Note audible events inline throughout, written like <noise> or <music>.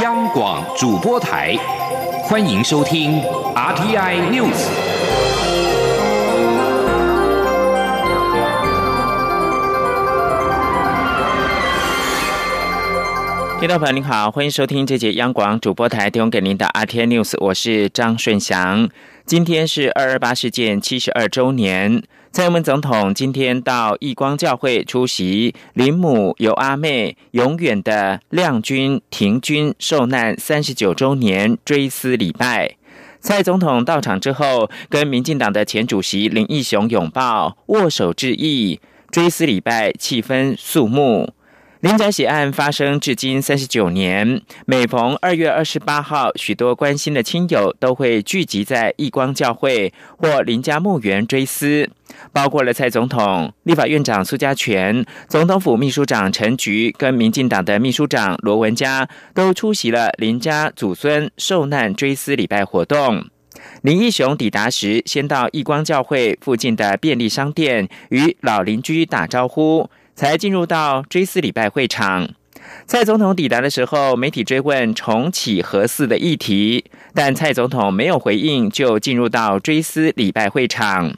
央广主播台，欢迎收听 RTI News。听众朋友您好，欢迎收听这节央广主播台提供给您的 RTI News，我是张顺祥。今天是二二八事件七十二周年。蔡英文总统今天到义光教会出席林母由阿妹永远的亮君停军受难三十九周年追思礼拜。蔡总统到场之后，跟民进党的前主席林义雄拥抱握手致意，追思礼拜气氛肃穆。林宅血案发生至今三十九年，每逢二月二十八号，许多关心的亲友都会聚集在义光教会或林家墓园追思，包括了蔡总统、立法院长苏家全、总统府秘书长陈菊跟民进党的秘书长罗文嘉都出席了林家祖孙受难追思礼拜活动。林义雄抵达时，先到义光教会附近的便利商店与老邻居打招呼。才进入到追思礼拜会场。蔡总统抵达的时候，媒体追问重启核四的议题，但蔡总统没有回应，就进入到追思礼拜会场。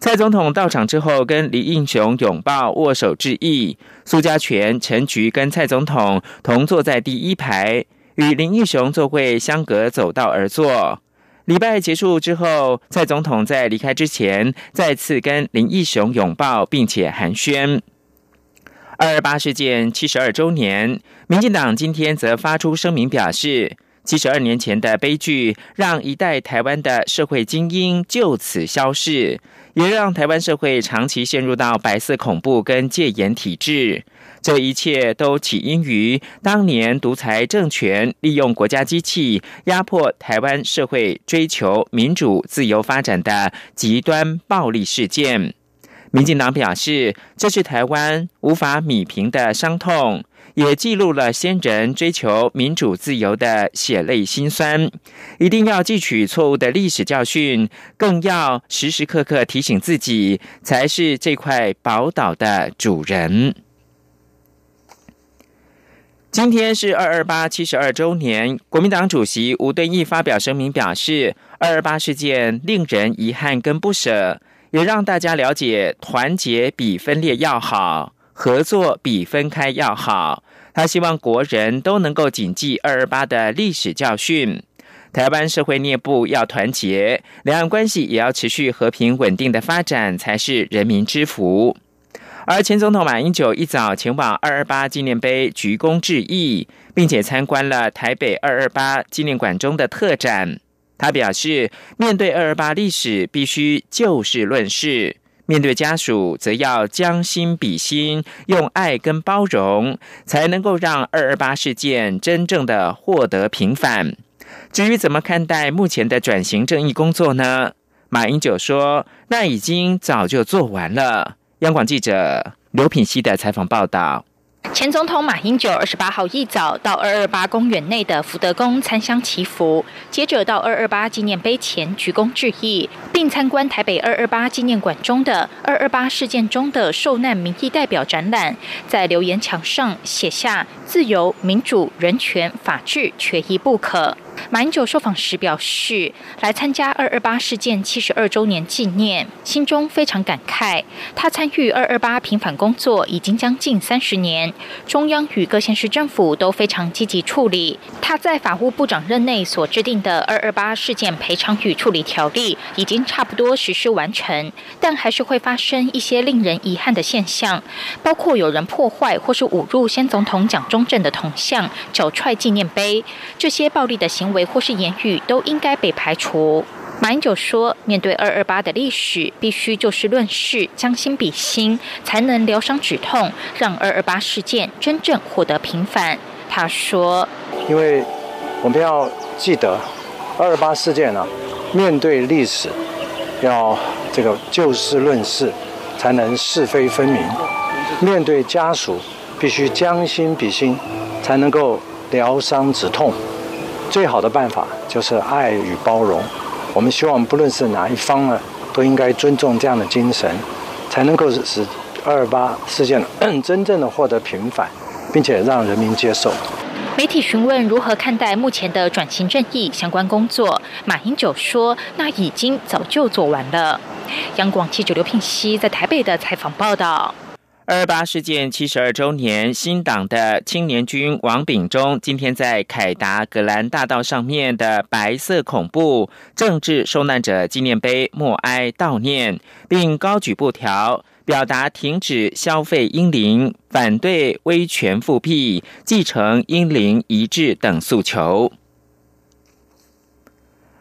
蔡总统到场之后，跟李应雄拥抱握手致意。苏家全、陈菊跟蔡总统同坐在第一排，与林义雄座位相隔走道而坐。礼拜结束之后，蔡总统在离开之前，再次跟林义雄拥抱，并且寒暄。二二八事件七十二周年，民进党今天则发出声明表示，七十二年前的悲剧让一代台湾的社会精英就此消逝，也让台湾社会长期陷入到白色恐怖跟戒严体制。这一切都起因于当年独裁政权利用国家机器压迫台湾社会追求民主自由发展的极端暴力事件。民进党表示，这是台湾无法弭平的伤痛，也记录了先人追求民主自由的血泪辛酸。一定要汲取错误的历史教训，更要时时刻刻提醒自己，才是这块宝岛的主人。今天是二二八七十二周年，国民党主席吴敦义发表声明表示，二二八事件令人遗憾跟不舍。也让大家了解，团结比分裂要好，合作比分开要好。他希望国人都能够谨记二二八的历史教训，台湾社会内部要团结，两岸关系也要持续和平稳定的发展，才是人民之福。而前总统马英九一早前往二二八纪念碑鞠躬致意，并且参观了台北二二八纪念馆中的特展。他表示，面对二二八历史，必须就事论事；面对家属，则要将心比心，用爱跟包容，才能够让二二八事件真正的获得平反。至于怎么看待目前的转型正义工作呢？马英九说：“那已经早就做完了。”央广记者刘品熙的采访报道。前总统马英九二十八号一早到二二八公园内的福德宫参香祈福，接着到二二八纪念碑前鞠躬致意，并参观台北二二八纪念馆中的二二八事件中的受难民意代表展览，在留言墙上写下“自由、民主、人权、法治，缺一不可”。马英九受访时表示，来参加二二八事件七十二周年纪念，心中非常感慨。他参与二二八平反工作已经将近三十年，中央与各县市政府都非常积极处理。他在法务部长任内所制定的二二八事件赔偿与处理条例已经差不多实施完成，但还是会发生一些令人遗憾的现象，包括有人破坏或是侮辱先总统蒋中正的铜像、脚踹纪念碑，这些暴力的行。行为或是言语都应该被排除。马英九说：“面对二二八的历史，必须就事论事，将心比心，才能疗伤止痛，让二二八事件真正获得平反。”他说：“因为我们要记得，二二八事件呢，面对历史，要这个就事论事，才能是非分明；面对家属，必须将心比心，才能够疗伤止痛。”最好的办法就是爱与包容。我们希望，不论是哪一方呢，都应该尊重这样的精神，才能够使二八事件 <coughs> 真正的获得平反，并且让人民接受。媒体询问如何看待目前的转型正义相关工作，马英九说：“那已经早就做完了。”央广记者刘聘熙在台北的采访报道。二八事件七十二周年，新党的青年军王炳忠今天在凯达格兰大道上面的白色恐怖政治受难者纪念碑默哀悼念，并高举布条，表达停止消费英灵、反对威权复辟、继承英灵遗志等诉求。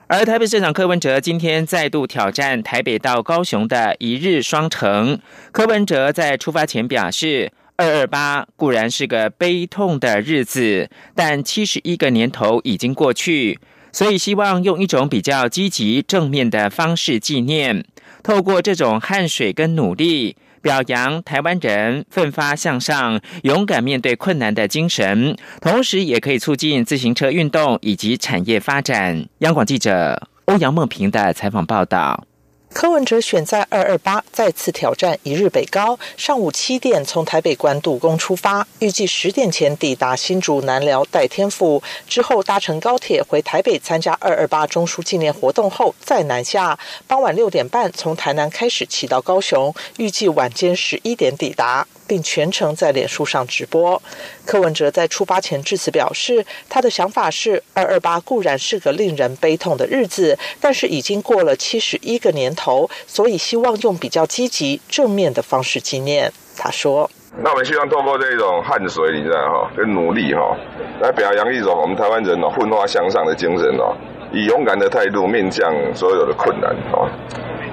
而台北市长柯文哲今天再度挑战台北到高雄的一日双城。柯文哲在出发前表示：“二二八固然是个悲痛的日子，但七十一个年头已经过去，所以希望用一种比较积极正面的方式纪念，透过这种汗水跟努力。”表扬台湾人奋发向上、勇敢面对困难的精神，同时也可以促进自行车运动以及产业发展。央广记者欧阳梦平的采访报道。柯文哲选在二二八再次挑战一日北高，上午七点从台北关渡宫出发，预计十点前抵达新竹南寮代天府，之后搭乘高铁回台北参加二二八中枢纪念活动后再南下，傍晚六点半从台南开始骑到高雄，预计晚间十一点抵达。并全程在脸书上直播。柯文哲在出发前致辞表示，他的想法是：二二八固然是个令人悲痛的日子，但是已经过了七十一个年头，所以希望用比较积极正面的方式纪念。他说：“那我们希望透过这种汗水，你知道哈，跟努力哈，来表扬一种我们台湾人哦奋发向上的精神哦，以勇敢的态度面向所有的困难哦。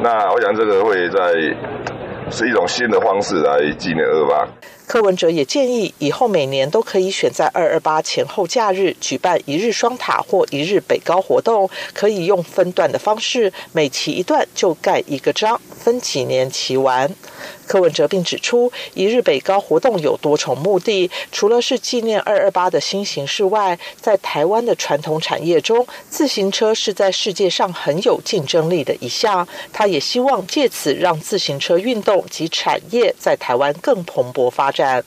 那我想这个会在。”是一种新的方式来纪念二八。柯文哲也建议，以后每年都可以选在二二八前后假日举办一日双塔或一日北高活动，可以用分段的方式，每骑一段就盖一个章，分几年骑完。柯文哲并指出，一日北高活动有多重目的，除了是纪念二二八的新形式外，在台湾的传统产业中，自行车是在世界上很有竞争力的一项。他也希望借此让自行车运动及产业在台湾更蓬勃发。such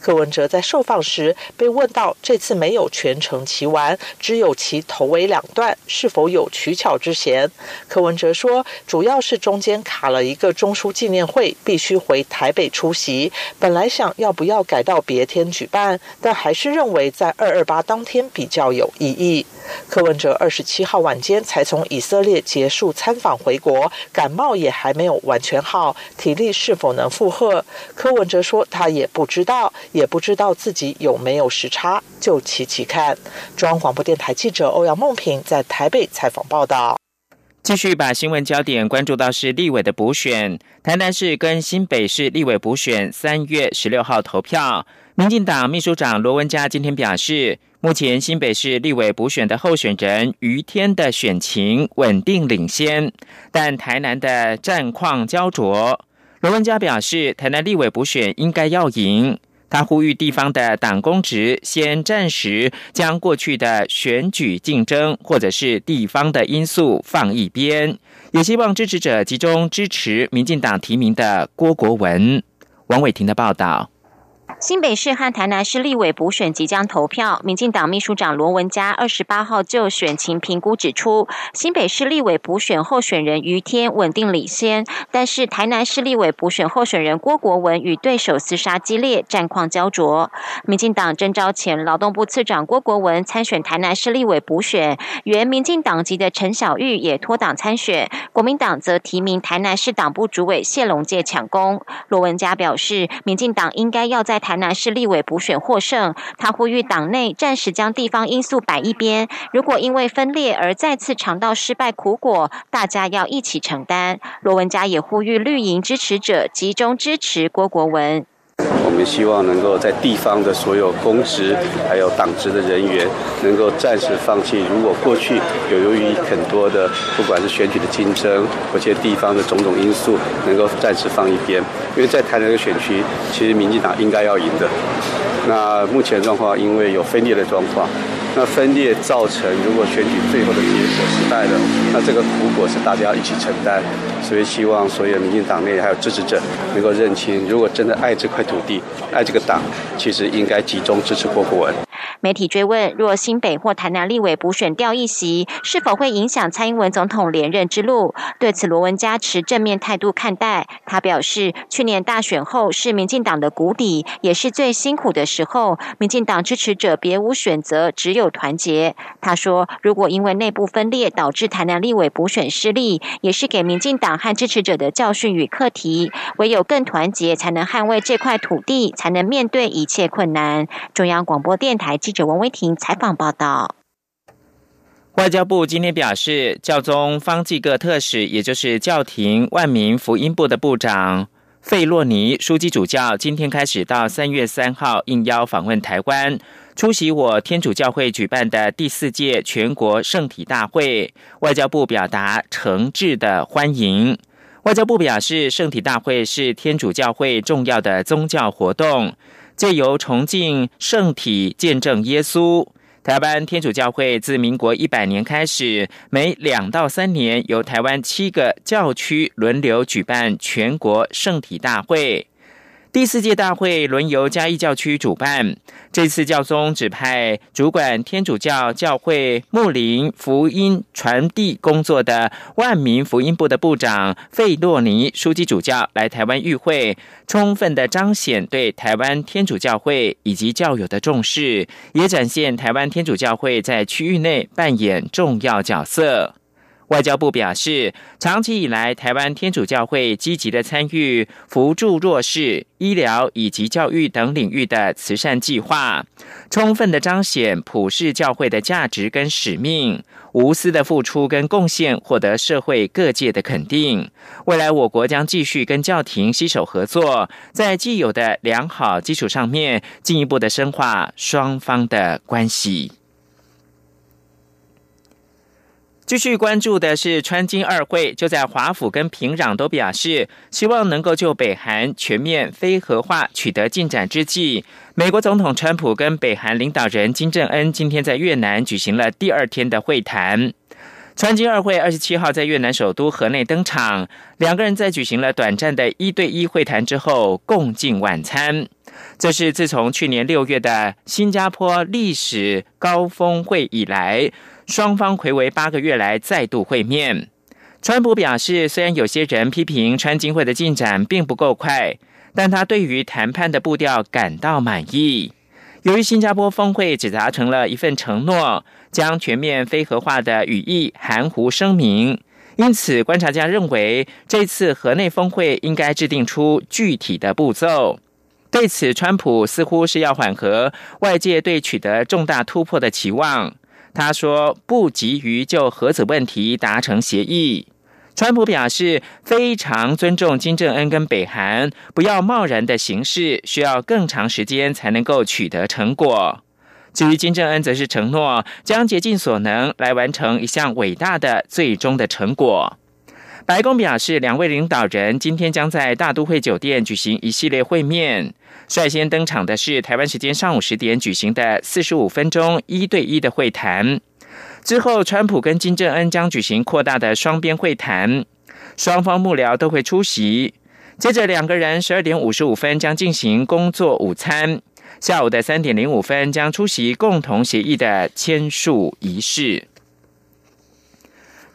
柯文哲在受访时被问到，这次没有全程骑完，只有骑头尾两段，是否有取巧之嫌？柯文哲说，主要是中间卡了一个中枢纪念会，必须回台北出席。本来想要不要改到别天举办，但还是认为在二二八当天比较有意义。柯文哲二十七号晚间才从以色列结束参访回国，感冒也还没有完全好，体力是否能负荷？柯文哲说他也不知道，也不知道自己有没有时差，就骑骑看。中央广播电台记者欧阳梦平在台北采访报道。继续把新闻焦点关注到是立委的补选，台南市跟新北市立委补选三月十六号投票。民进党秘书长罗文嘉今天表示。目前新北市立委补选的候选人于天的选情稳定领先，但台南的战况焦灼。罗文嘉表示，台南立委补选应该要赢。他呼吁地方的党公职先暂时将过去的选举竞争或者是地方的因素放一边，也希望支持者集中支持民进党提名的郭国文。王伟婷的报道。新北市和台南市立委补选即将投票，民进党秘书长罗文嘉二十八号就选情评估指出，新北市立委补选候选人于天稳定领先，但是台南市立委补选候选人郭国文与对手厮杀激烈，战况焦灼。民进党征召前劳动部次长郭国文参选台南市立委补选，原民进党籍的陈小玉也脱党参选，国民党则提名台南市党部主委谢龙介抢攻。罗文嘉表示，民进党应该要在台台南市立委补选获胜，他呼吁党内暂时将地方因素摆一边。如果因为分裂而再次尝到失败苦果，大家要一起承担。罗文嘉也呼吁绿营支持者集中支持郭国文。我们希望能够在地方的所有公职还有党职的人员，能够暂时放弃。如果过去有由于很多的不管是选举的竞争，或些地方的种种因素，能够暂时放一边。因为在台南的选区，其实民进党应该要赢的。那目前状况，因为有分裂的状况。那分裂造成，如果选举最后的结果失败了，那这个苦果是大家要一起承担。所以希望所有民进党内还有支持者能够认清，如果真的爱这块土地、爱这个党，其实应该集中支持郭国文。媒体追问，若新北或台南立委补选掉一席，是否会影响蔡英文总统连任之路？对此，罗文嘉持正面态度看待。他表示，去年大选后是民进党的谷底，也是最辛苦的时候。民进党支持者别无选择，只有团结。他说，如果因为内部分裂导致台南立委补选失利，也是给民进党和支持者的教训与课题。唯有更团结，才能捍卫这块土地，才能面对一切困难。中央广播电台记者王威婷采访报道。外交部今天表示，教宗方济各特使，也就是教廷万民福音部的部长费洛尼书记主教，今天开始到三月三号应邀访问台湾，出席我天主教会举办的第四届全国圣体大会。外交部表达诚挚的欢迎。外交部表示，圣体大会是天主教会重要的宗教活动，借由崇敬圣体，见证耶稣。台湾天主教会自民国一百年开始，每两到三年由台湾七个教区轮流举办全国圣体大会。第四届大会轮由嘉义教区主办。这次教宗指派主管天主教教会牧灵福音传递工作的万民福音部的部长费洛尼书记主教来台湾与会，充分的彰显对台湾天主教会以及教友的重视，也展现台湾天主教会在区域内扮演重要角色。外交部表示，长期以来，台湾天主教会积极的参与扶助弱势、医疗以及教育等领域的慈善计划，充分的彰显普世教会的价值跟使命，无私的付出跟贡献，获得社会各界的肯定。未来，我国将继续跟教廷携手合作，在既有的良好基础上面，进一步的深化双方的关系。继续关注的是川金二会，就在华府跟平壤都表示希望能够就北韩全面非核化取得进展之际，美国总统川普跟北韩领导人金正恩今天在越南举行了第二天的会谈。川金二会二十七号在越南首都河内登场，两个人在举行了短暂的一对一会谈之后共进晚餐。这是自从去年六月的新加坡历史高峰会以来。双方回违八个月来再度会面，川普表示，虽然有些人批评川金会的进展并不够快，但他对于谈判的步调感到满意。由于新加坡峰会只达成了一份承诺，将全面非核化的语义含糊声明，因此观察家认为，这次河内峰会应该制定出具体的步骤。对此，川普似乎是要缓和外界对取得重大突破的期望。他说：“不急于就核子问题达成协议。”川普表示非常尊重金正恩跟北韩，不要贸然的行事，需要更长时间才能够取得成果。至于金正恩，则是承诺将竭尽所能来完成一项伟大的最终的成果。白宫表示，两位领导人今天将在大都会酒店举行一系列会面。率先登场的是台湾时间上午十点举行的四十五分钟一对一的会谈。之后，川普跟金正恩将举行扩大的双边会谈，双方幕僚都会出席。接着，两个人十二点五十五分将进行工作午餐。下午的三点零五分将出席共同协议的签署仪式。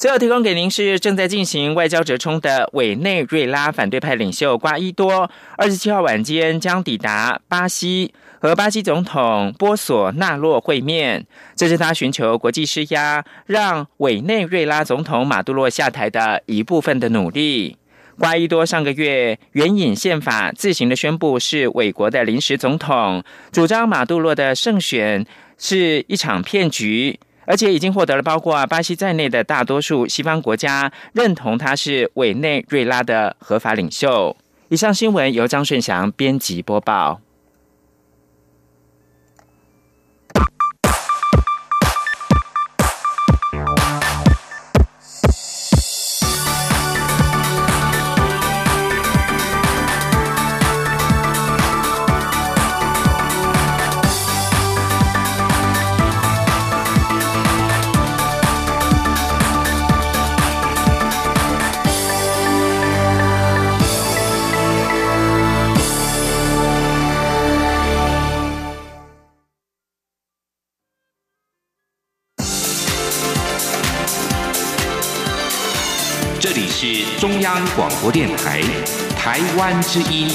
最后提供给您是正在进行外交折冲的委内瑞拉反对派领袖瓜伊多，二十七号晚间将抵达巴西和巴西总统波索纳洛会面，这是他寻求国际施压让委内瑞拉总统马杜罗下台的一部分的努力。瓜伊多上个月援引宪法自行的宣布是委国的临时总统，主张马杜罗的胜选是一场骗局。而且已经获得了包括巴西在内的大多数西方国家认同他是委内瑞拉的合法领袖。以上新闻由张顺祥编辑播报。是中央广播电台台湾之音，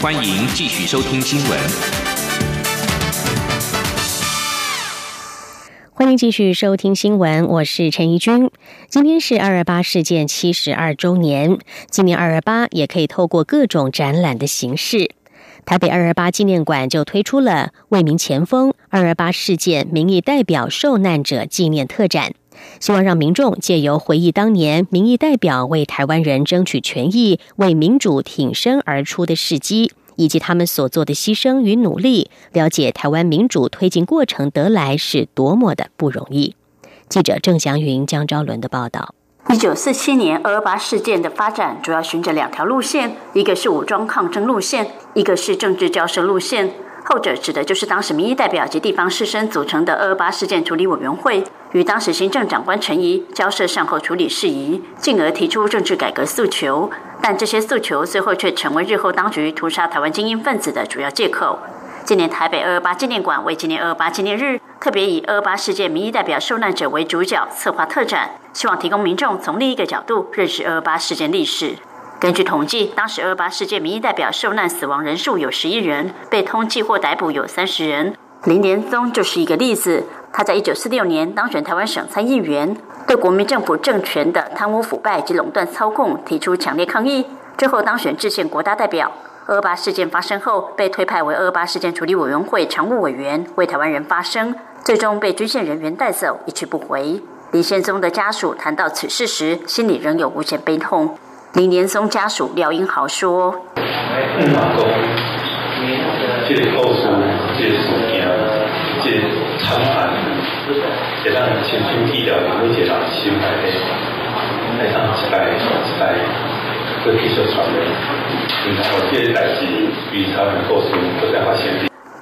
欢迎继续收听新闻。欢迎继续收听新闻，我是陈怡君。今天是二二八事件七十二周年，今年二二八也可以透过各种展览的形式。台北二二八纪念馆就推出了“为民前锋：二二八事件民意代表受难者纪念特展”，希望让民众借由回忆当年民意代表为台湾人争取权益、为民主挺身而出的事迹，以及他们所做的牺牲与努力，了解台湾民主推进过程得来是多么的不容易。记者郑祥云、江昭伦的报道。一九四七年二二八事件的发展主要循着两条路线，一个是武装抗争路线，一个是政治交涉路线。后者指的就是当时民意代表及地方士绅组成的二二八事件处理委员会，与当时行政长官陈仪交涉善后处理事宜，进而提出政治改革诉求。但这些诉求最后却成为日后当局屠杀台湾精英分子的主要借口。今年台北二二八纪念馆为纪念二二八纪念日，特别以二二八事件民意代表受难者为主角，策划特展，希望提供民众从另一个角度认识二二八事件历史。根据统计，当时二八事件民意代表受难死亡人数有十一人，被通缉或逮捕有三十人。林连宗就是一个例子。他在一九四六年当选台湾省参议员，对国民政府政权的贪污腐败及垄断操控提出强烈抗议，之后当选制宪国大代表。二八事件发生后，被推派为二八事件处理委员会常务委员，为台湾人发声。最终被军线人员带走，一去不回。林宪宗的家属谈到此事时，心里仍有无限悲痛。李连松家属廖英豪说：“，”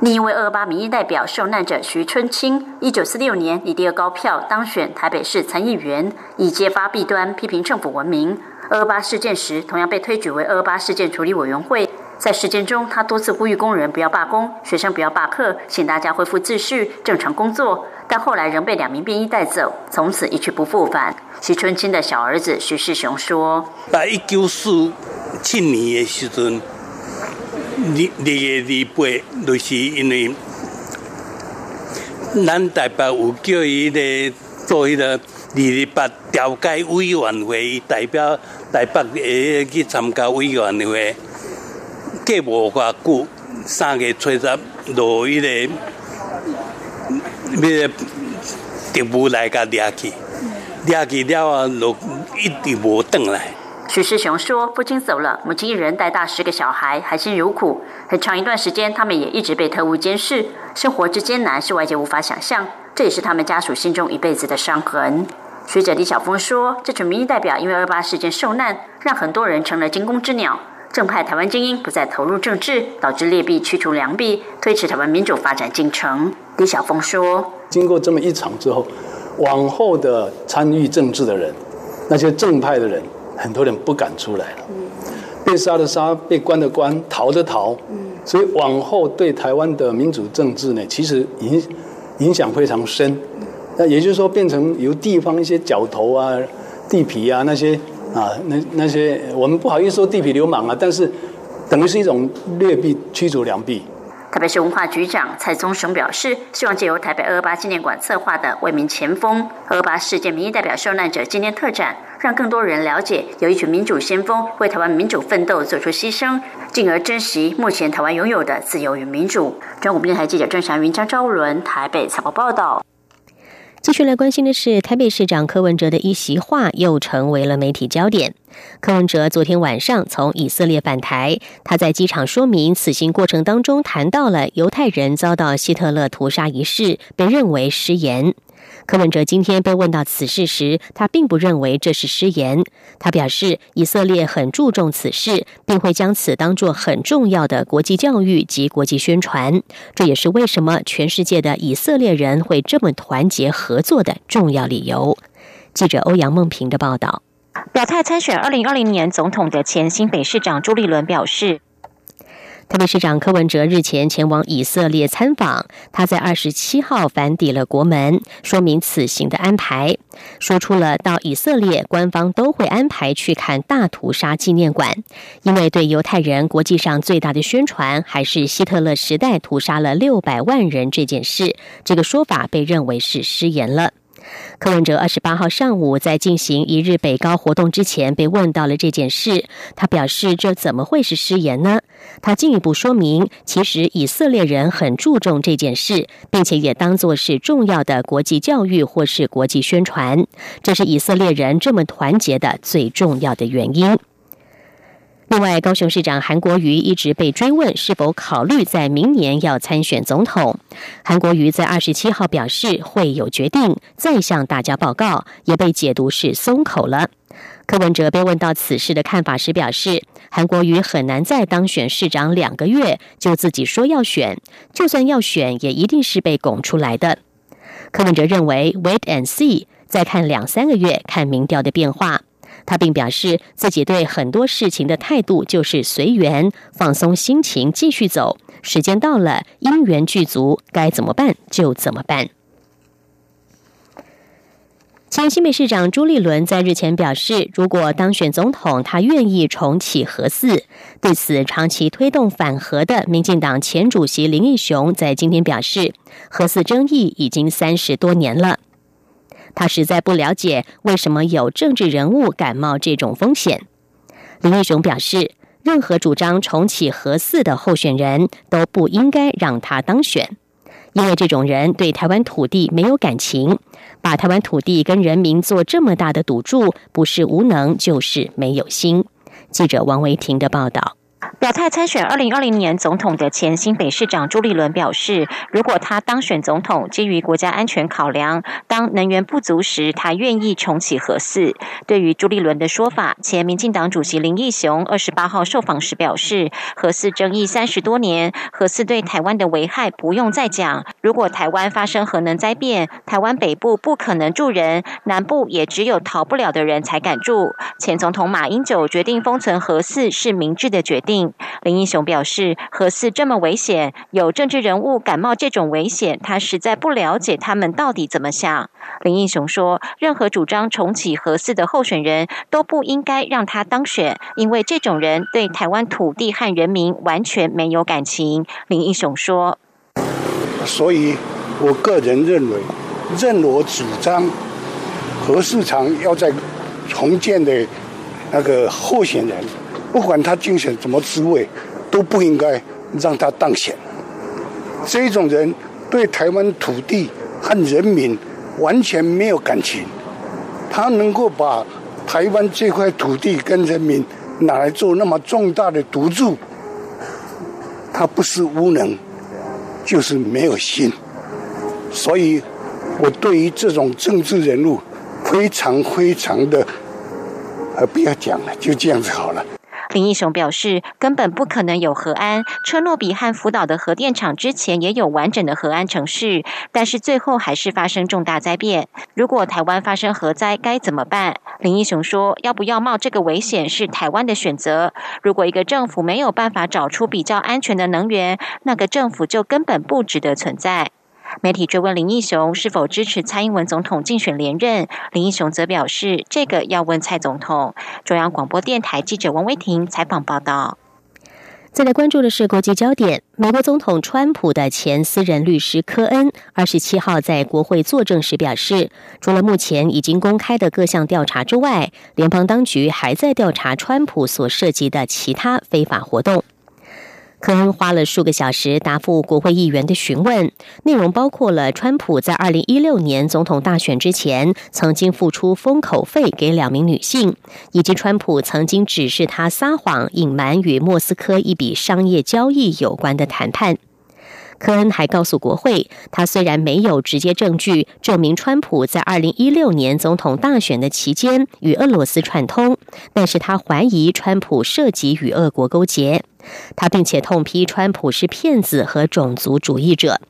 另一位二八民意代表受难者徐春清，一九四六年以第二高票当选台北市参议员，以揭发弊端、批评政府文明。二八事件时，同样被推举为二八事件处理委员会。在事件中，他多次呼吁工人不要罢工，学生不要罢课，请大家恢复秩序，正常工作。但后来仍被两名便衣带走，从此一去不复返。徐春清的小儿子徐世雄说：“在一九四七年的时候，二二月二八，就是因为咱台北有叫伊咧做迄个二二八调解委员会，代表台北诶去参加委员会。过无偌久，三月初十落迄个。”要特务来甲掠去，掠去了啊，就一直无转来。许世雄说：“父亲走了，母亲一人带大十个小孩，含辛茹苦。很长一段时间，他们也一直被特务监视，生活之艰难是外界无法想象。这也是他们家属心中一辈子的伤痕。”学者李晓峰说：“这群民意代表因为二八事件受难，让很多人成了惊弓之鸟。正派台湾精英不再投入政治，导致劣币驱除良币，推迟台湾民主发展进程。”李晓峰说：“经过这么一场之后，往后的参与政治的人，那些正派的人，很多人不敢出来了。被杀的杀，被关的关，逃的逃。所以往后对台湾的民主政治呢，其实影影响非常深。那也就是说，变成由地方一些角头啊、地痞啊那些啊，那那些我们不好意思说地痞流氓啊，但是等于是一种劣币驱逐良币。”台北市文化局长蔡宗雄表示，希望借由台北二二八纪念馆策划的“为民前锋”二二八事件民意代表受难者纪念特展，让更多人了解有一群民主先锋为台湾民主奋斗做出牺牲，进而珍惜目前台湾拥有的自由与民主。中国电台记者郑祥云、张昭伦台北采报报道。继续来关心的是，台北市长柯文哲的一席话又成为了媒体焦点。柯文哲昨天晚上从以色列返台，他在机场说明此行过程当中谈到了犹太人遭到希特勒屠杀一事，被认为失言。柯文哲今天被问到此事时，他并不认为这是失言。他表示，以色列很注重此事，并会将此当作很重要的国际教育及国际宣传。这也是为什么全世界的以色列人会这么团结合作的重要理由。记者欧阳梦平的报道。表态参选二零二零年总统的前新北市长朱立伦表示。台北市长柯文哲日前前往以色列参访，他在二十七号返抵了国门，说明此行的安排，说出了到以色列官方都会安排去看大屠杀纪念馆，因为对犹太人国际上最大的宣传还是希特勒时代屠杀了六百万人这件事，这个说法被认为是失言了。柯文哲二十八号上午在进行一日北高活动之前，被问到了这件事。他表示：“这怎么会是失言呢？”他进一步说明，其实以色列人很注重这件事，并且也当作是重要的国际教育或是国际宣传。这是以色列人这么团结的最重要的原因。另外，高雄市长韩国瑜一直被追问是否考虑在明年要参选总统。韩国瑜在二十七号表示会有决定，再向大家报告，也被解读是松口了。柯文哲被问到此事的看法时表示，韩国瑜很难在当选市长两个月就自己说要选，就算要选，也一定是被拱出来的。柯文哲认为，wait and see，再看两三个月，看民调的变化。他并表示，自己对很多事情的态度就是随缘、放松心情，继续走。时间到了，因缘具足，该怎么办就怎么办。前新北市长朱立伦在日前表示，如果当选总统，他愿意重启核四。对此，长期推动反核的民进党前主席林义雄在今天表示，核四争议已经三十多年了。他实在不了解为什么有政治人物敢冒这种风险。林义雄表示，任何主张重启核四的候选人都不应该让他当选，因为这种人对台湾土地没有感情，把台湾土地跟人民做这么大的赌注，不是无能就是没有心。记者王维婷的报道。表态参选二零二零年总统的前新北市长朱立伦表示，如果他当选总统，基于国家安全考量，当能源不足时，他愿意重启核四。对于朱立伦的说法，前民进党主席林义雄二十八号受访时表示，核四争议三十多年，核四对台湾的危害不用再讲。如果台湾发生核能灾变，台湾北部不可能住人，南部也只有逃不了的人才敢住。前总统马英九决定封存核四是明智的决定。林英雄表示，核四这么危险，有政治人物敢冒这种危险，他实在不了解他们到底怎么想。林英雄说，任何主张重启核四的候选人都不应该让他当选，因为这种人对台湾土地和人民完全没有感情。林英雄说，所以我个人认为，任我主张核市场要在重建的那个候选人。不管他竞选什么职位，都不应该让他当选。这种人对台湾土地和人民完全没有感情，他能够把台湾这块土地跟人民拿来做那么重大的赌注，他不是无能，就是没有心。所以，我对于这种政治人物，非常非常的，呃，不要讲了，就这样子好了。林义雄表示，根本不可能有核安。车诺比和福岛的核电厂之前也有完整的核安城市，但是最后还是发生重大灾变。如果台湾发生核灾，该怎么办？林义雄说，要不要冒这个危险是台湾的选择。如果一个政府没有办法找出比较安全的能源，那个政府就根本不值得存在。媒体追问林义雄是否支持蔡英文总统竞选连任，林义雄则表示，这个要问蔡总统。中央广播电台记者王威婷采访报道。再来关注的是国际焦点，美国总统川普的前私人律师科恩二十七号在国会作证时表示，除了目前已经公开的各项调查之外，联邦当局还在调查川普所涉及的其他非法活动。科恩花了数个小时答复国会议员的询问，内容包括了川普在二零一六年总统大选之前曾经付出封口费给两名女性，以及川普曾经指示他撒谎隐瞒与莫斯科一笔商业交易有关的谈判。科恩还告诉国会，他虽然没有直接证据证明川普在二零一六年总统大选的期间与俄罗斯串通，但是他怀疑川普涉及与俄国勾结。他并且痛批川普是骗子和种族主义者。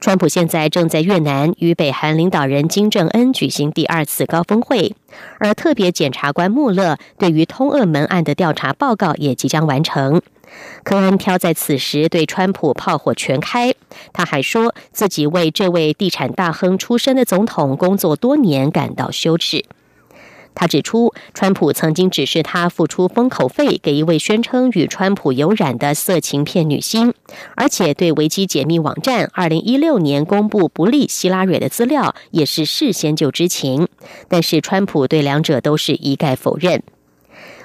川普现在正在越南与北韩领导人金正恩举行第二次高峰会，而特别检察官穆勒对于通俄门案的调查报告也即将完成。科恩挑在此时对川普炮火全开，他还说自己为这位地产大亨出身的总统工作多年感到羞耻。他指出，川普曾经指示他付出封口费给一位宣称与川普有染的色情片女星，而且对维基解密网站二零一六年公布不利希拉蕊的资料也是事先就知情。但是川普对两者都是一概否认。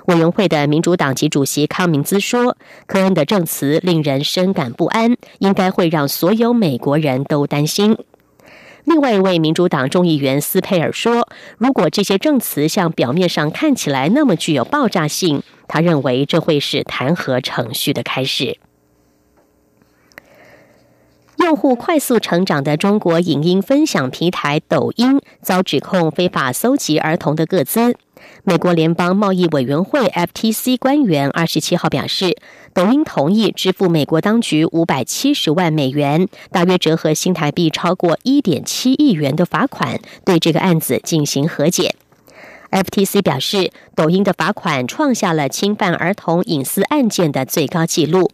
委员会的民主党籍主席康明兹说：“科恩的证词令人深感不安，应该会让所有美国人都担心。”另外一位民主党众议员斯佩尔说：“如果这些证词像表面上看起来那么具有爆炸性，他认为这会是弹劾程序的开始。”用户快速成长的中国影音分享平台抖音遭指控非法搜集儿童的个资。美国联邦贸易委员会 （FTC） 官员二十七号表示，抖音同意支付美国当局五百七十万美元，大约折合新台币超过一点七亿元的罚款，对这个案子进行和解。FTC 表示，抖音的罚款创下了侵犯儿童隐私案件的最高纪录。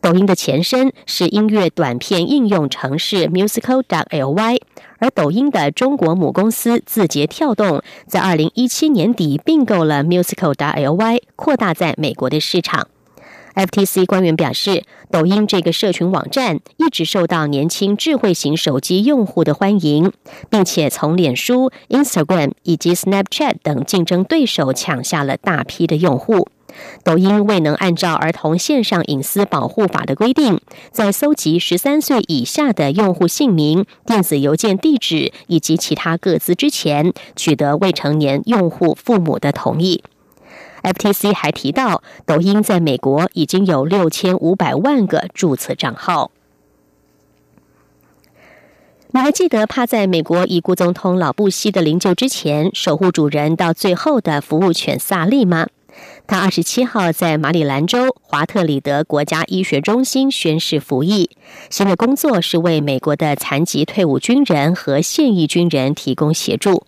抖音的前身是音乐短片应用城市 Musical.ly，而抖音的中国母公司字节跳动在二零一七年底并购了 Musical.ly，扩大在美国的市场。FTC 官员表示，抖音这个社群网站一直受到年轻智慧型手机用户的欢迎，并且从脸书、Instagram 以及 Snapchat 等竞争对手抢下了大批的用户。抖音未能按照儿童线上隐私保护法的规定，在搜集十三岁以下的用户姓名、电子邮件地址以及其他个资之前，取得未成年用户父母的同意。FTC 还提到，抖音在美国已经有六千五百万个注册账号。你还记得趴在美国已故总统老布希的灵柩之前，守护主人到最后的服务犬萨利吗？他二十七号在马里兰州华特里德国家医学中心宣誓服役，新的工作是为美国的残疾退伍军人和现役军人提供协助。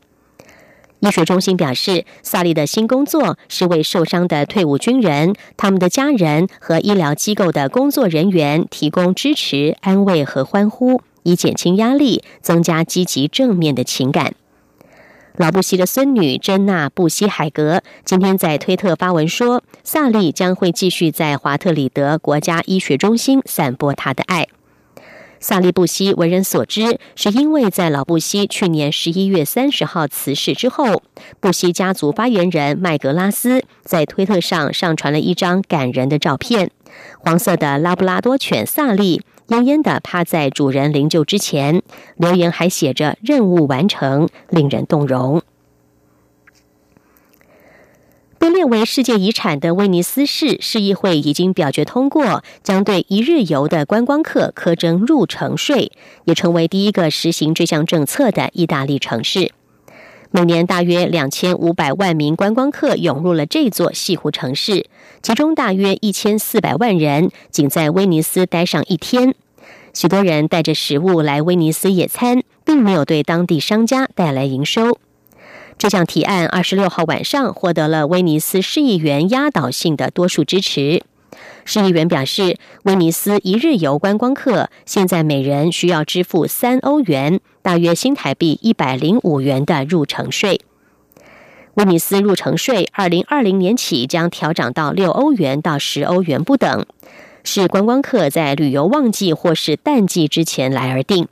医学中心表示，萨利的新工作是为受伤的退伍军人、他们的家人和医疗机构的工作人员提供支持、安慰和欢呼，以减轻压力，增加积极正面的情感。老布希的孙女珍娜·布希海格今天在推特发文说，萨利将会继续在华特里德国家医学中心散播他的爱。萨利布希为人所知，是因为在老布希去年十一月三十号辞世之后，布希家族发言人麦格拉斯在推特上上传了一张感人的照片，黄色的拉布拉多犬萨利。奄奄的趴在主人灵柩之前，留言还写着“任务完成”，令人动容。被列为世界遗产的威尼斯市市议会已经表决通过，将对一日游的观光客苛征入城税，也成为第一个实行这项政策的意大利城市。每年大约两千五百万名观光客涌入了这座西湖城市，其中大约一千四百万人仅在威尼斯待上一天。许多人带着食物来威尼斯野餐，并没有对当地商家带来营收。这项提案二十六号晚上获得了威尼斯市议员压倒性的多数支持。市议员表示，威尼斯一日游观光客现在每人需要支付三欧元，大约新台币一百零五元的入城税。威尼斯入城税二零二零年起将调涨到六欧元到十欧元不等，是观光客在旅游旺季或是淡季之前来而定。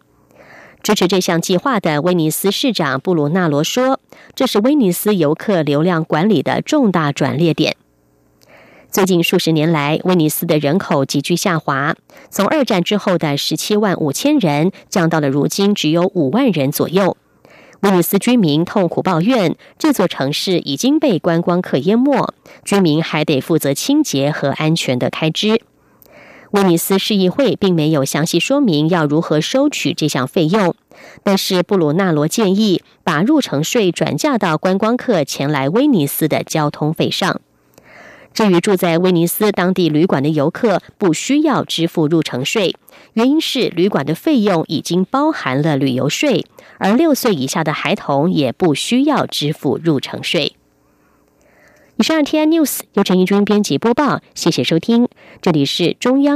支持这项计划的威尼斯市长布鲁纳罗说：“这是威尼斯游客流量管理的重大转捩点。”最近数十年来，威尼斯的人口急剧下滑，从二战之后的十七万五千人降到了如今只有五万人左右。威尼斯居民痛苦抱怨，这座城市已经被观光客淹没，居民还得负责清洁和安全的开支。威尼斯市议会并没有详细说明要如何收取这项费用，但是布鲁纳罗建议把入城税转嫁到观光客前来威尼斯的交通费上。至于住在威尼斯当地旅馆的游客，不需要支付入城税，原因是旅馆的费用已经包含了旅游税，而六岁以下的孩童也不需要支付入城税。以上 T I News 由陈义军编辑播报，谢谢收听，这里是中央。